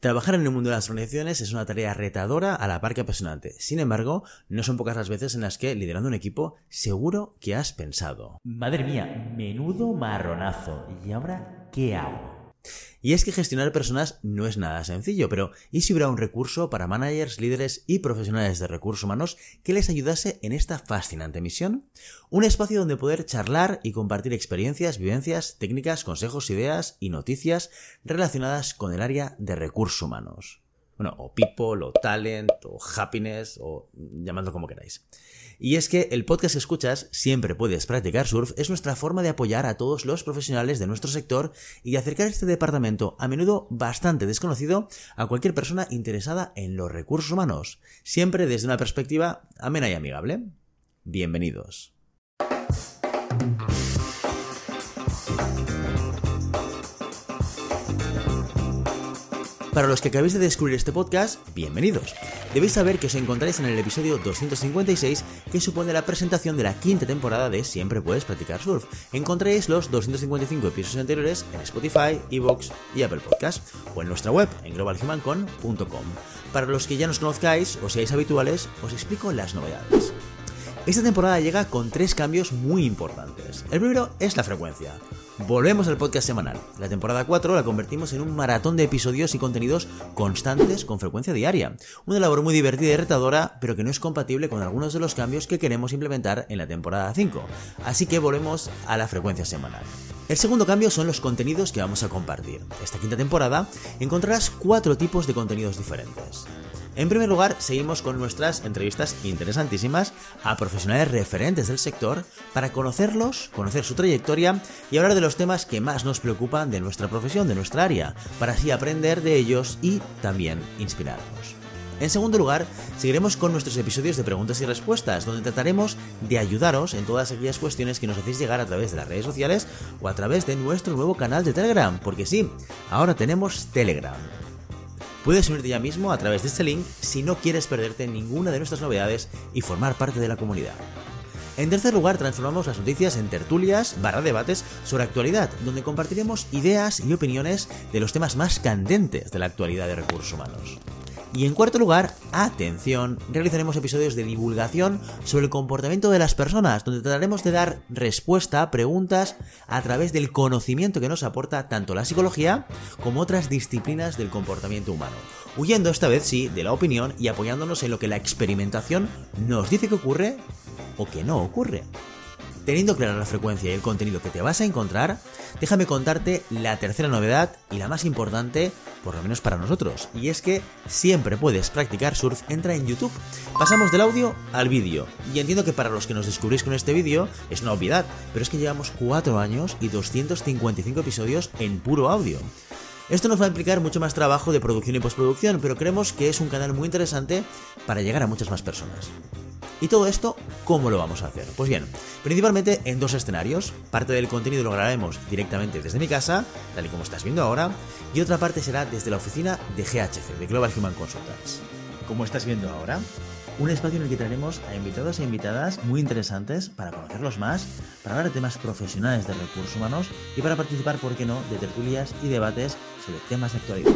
Trabajar en el mundo de las organizaciones es una tarea retadora a la par que apasionante. Sin embargo, no son pocas las veces en las que, liderando un equipo, seguro que has pensado. Madre mía, menudo marronazo. ¿Y ahora qué hago? Y es que gestionar personas no es nada sencillo, pero ¿y si hubiera un recurso para managers, líderes y profesionales de recursos humanos que les ayudase en esta fascinante misión? Un espacio donde poder charlar y compartir experiencias, vivencias, técnicas, consejos, ideas y noticias relacionadas con el área de recursos humanos. Bueno, o people, o talent, o happiness, o llamadlo como queráis. Y es que el podcast que escuchas, siempre puedes practicar surf, es nuestra forma de apoyar a todos los profesionales de nuestro sector y de acercar este departamento, a menudo bastante desconocido, a cualquier persona interesada en los recursos humanos, siempre desde una perspectiva amena y amigable. Bienvenidos. Para los que acabéis de descubrir este podcast, bienvenidos. Debéis saber que os encontráis en el episodio 256 que supone la presentación de la quinta temporada de Siempre puedes practicar surf. Encontréis los 255 episodios anteriores en Spotify, Evox y Apple Podcast o en nuestra web en globalhumancon.com. Para los que ya nos conozcáis o seáis habituales, os explico las novedades. Esta temporada llega con tres cambios muy importantes. El primero es la frecuencia. Volvemos al podcast semanal. La temporada 4 la convertimos en un maratón de episodios y contenidos constantes con frecuencia diaria. Una labor muy divertida y retadora, pero que no es compatible con algunos de los cambios que queremos implementar en la temporada 5. Así que volvemos a la frecuencia semanal. El segundo cambio son los contenidos que vamos a compartir. Esta quinta temporada encontrarás cuatro tipos de contenidos diferentes. En primer lugar, seguimos con nuestras entrevistas interesantísimas a profesionales referentes del sector para conocerlos, conocer su trayectoria y hablar de los temas que más nos preocupan de nuestra profesión, de nuestra área, para así aprender de ellos y también inspirarnos. En segundo lugar, seguiremos con nuestros episodios de preguntas y respuestas, donde trataremos de ayudaros en todas aquellas cuestiones que nos hacéis llegar a través de las redes sociales o a través de nuestro nuevo canal de Telegram, porque sí, ahora tenemos Telegram. Puedes unirte ya mismo a través de este link si no quieres perderte ninguna de nuestras novedades y formar parte de la comunidad. En tercer lugar, transformamos las noticias en tertulias barra debates sobre actualidad, donde compartiremos ideas y opiniones de los temas más candentes de la actualidad de recursos humanos. Y en cuarto lugar, atención, realizaremos episodios de divulgación sobre el comportamiento de las personas, donde trataremos de dar respuesta a preguntas a través del conocimiento que nos aporta tanto la psicología como otras disciplinas del comportamiento humano, huyendo esta vez sí de la opinión y apoyándonos en lo que la experimentación nos dice que ocurre o que no ocurre. Teniendo clara la frecuencia y el contenido que te vas a encontrar, déjame contarte la tercera novedad y la más importante, por lo menos para nosotros, y es que siempre puedes practicar surf, entra en YouTube. Pasamos del audio al vídeo, y entiendo que para los que nos descubrís con este vídeo es una obviedad, pero es que llevamos 4 años y 255 episodios en puro audio. Esto nos va a implicar mucho más trabajo de producción y postproducción, pero creemos que es un canal muy interesante para llegar a muchas más personas. ¿Y todo esto cómo lo vamos a hacer? Pues bien, principalmente en dos escenarios. Parte del contenido lo grabaremos directamente desde mi casa, tal y como estás viendo ahora, y otra parte será desde la oficina de GHC, de Global Human Consultants. Como estás viendo ahora, un espacio en el que traeremos a invitados e invitadas muy interesantes para conocerlos más, para hablar de temas profesionales de recursos humanos y para participar, por qué no, de tertulias y debates sobre temas de actualidad.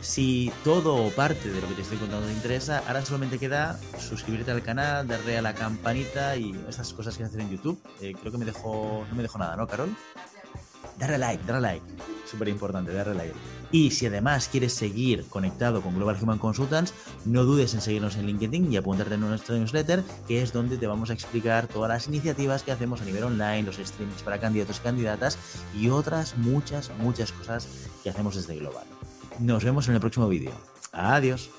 Si todo o parte de lo que te estoy contando te interesa, ahora solamente queda suscribirte al canal, darle a la campanita y estas cosas que hacen en YouTube. Eh, creo que me dejó, no me dejó nada, ¿no, Carol? Darle like, darle like. Súper importante, darle like. Y si además quieres seguir conectado con Global Human Consultants, no dudes en seguirnos en LinkedIn y apuntarte en nuestro newsletter, que es donde te vamos a explicar todas las iniciativas que hacemos a nivel online, los streamings para candidatos y candidatas y otras muchas, muchas cosas que hacemos desde Global. Nos vemos en el próximo vídeo. Adiós.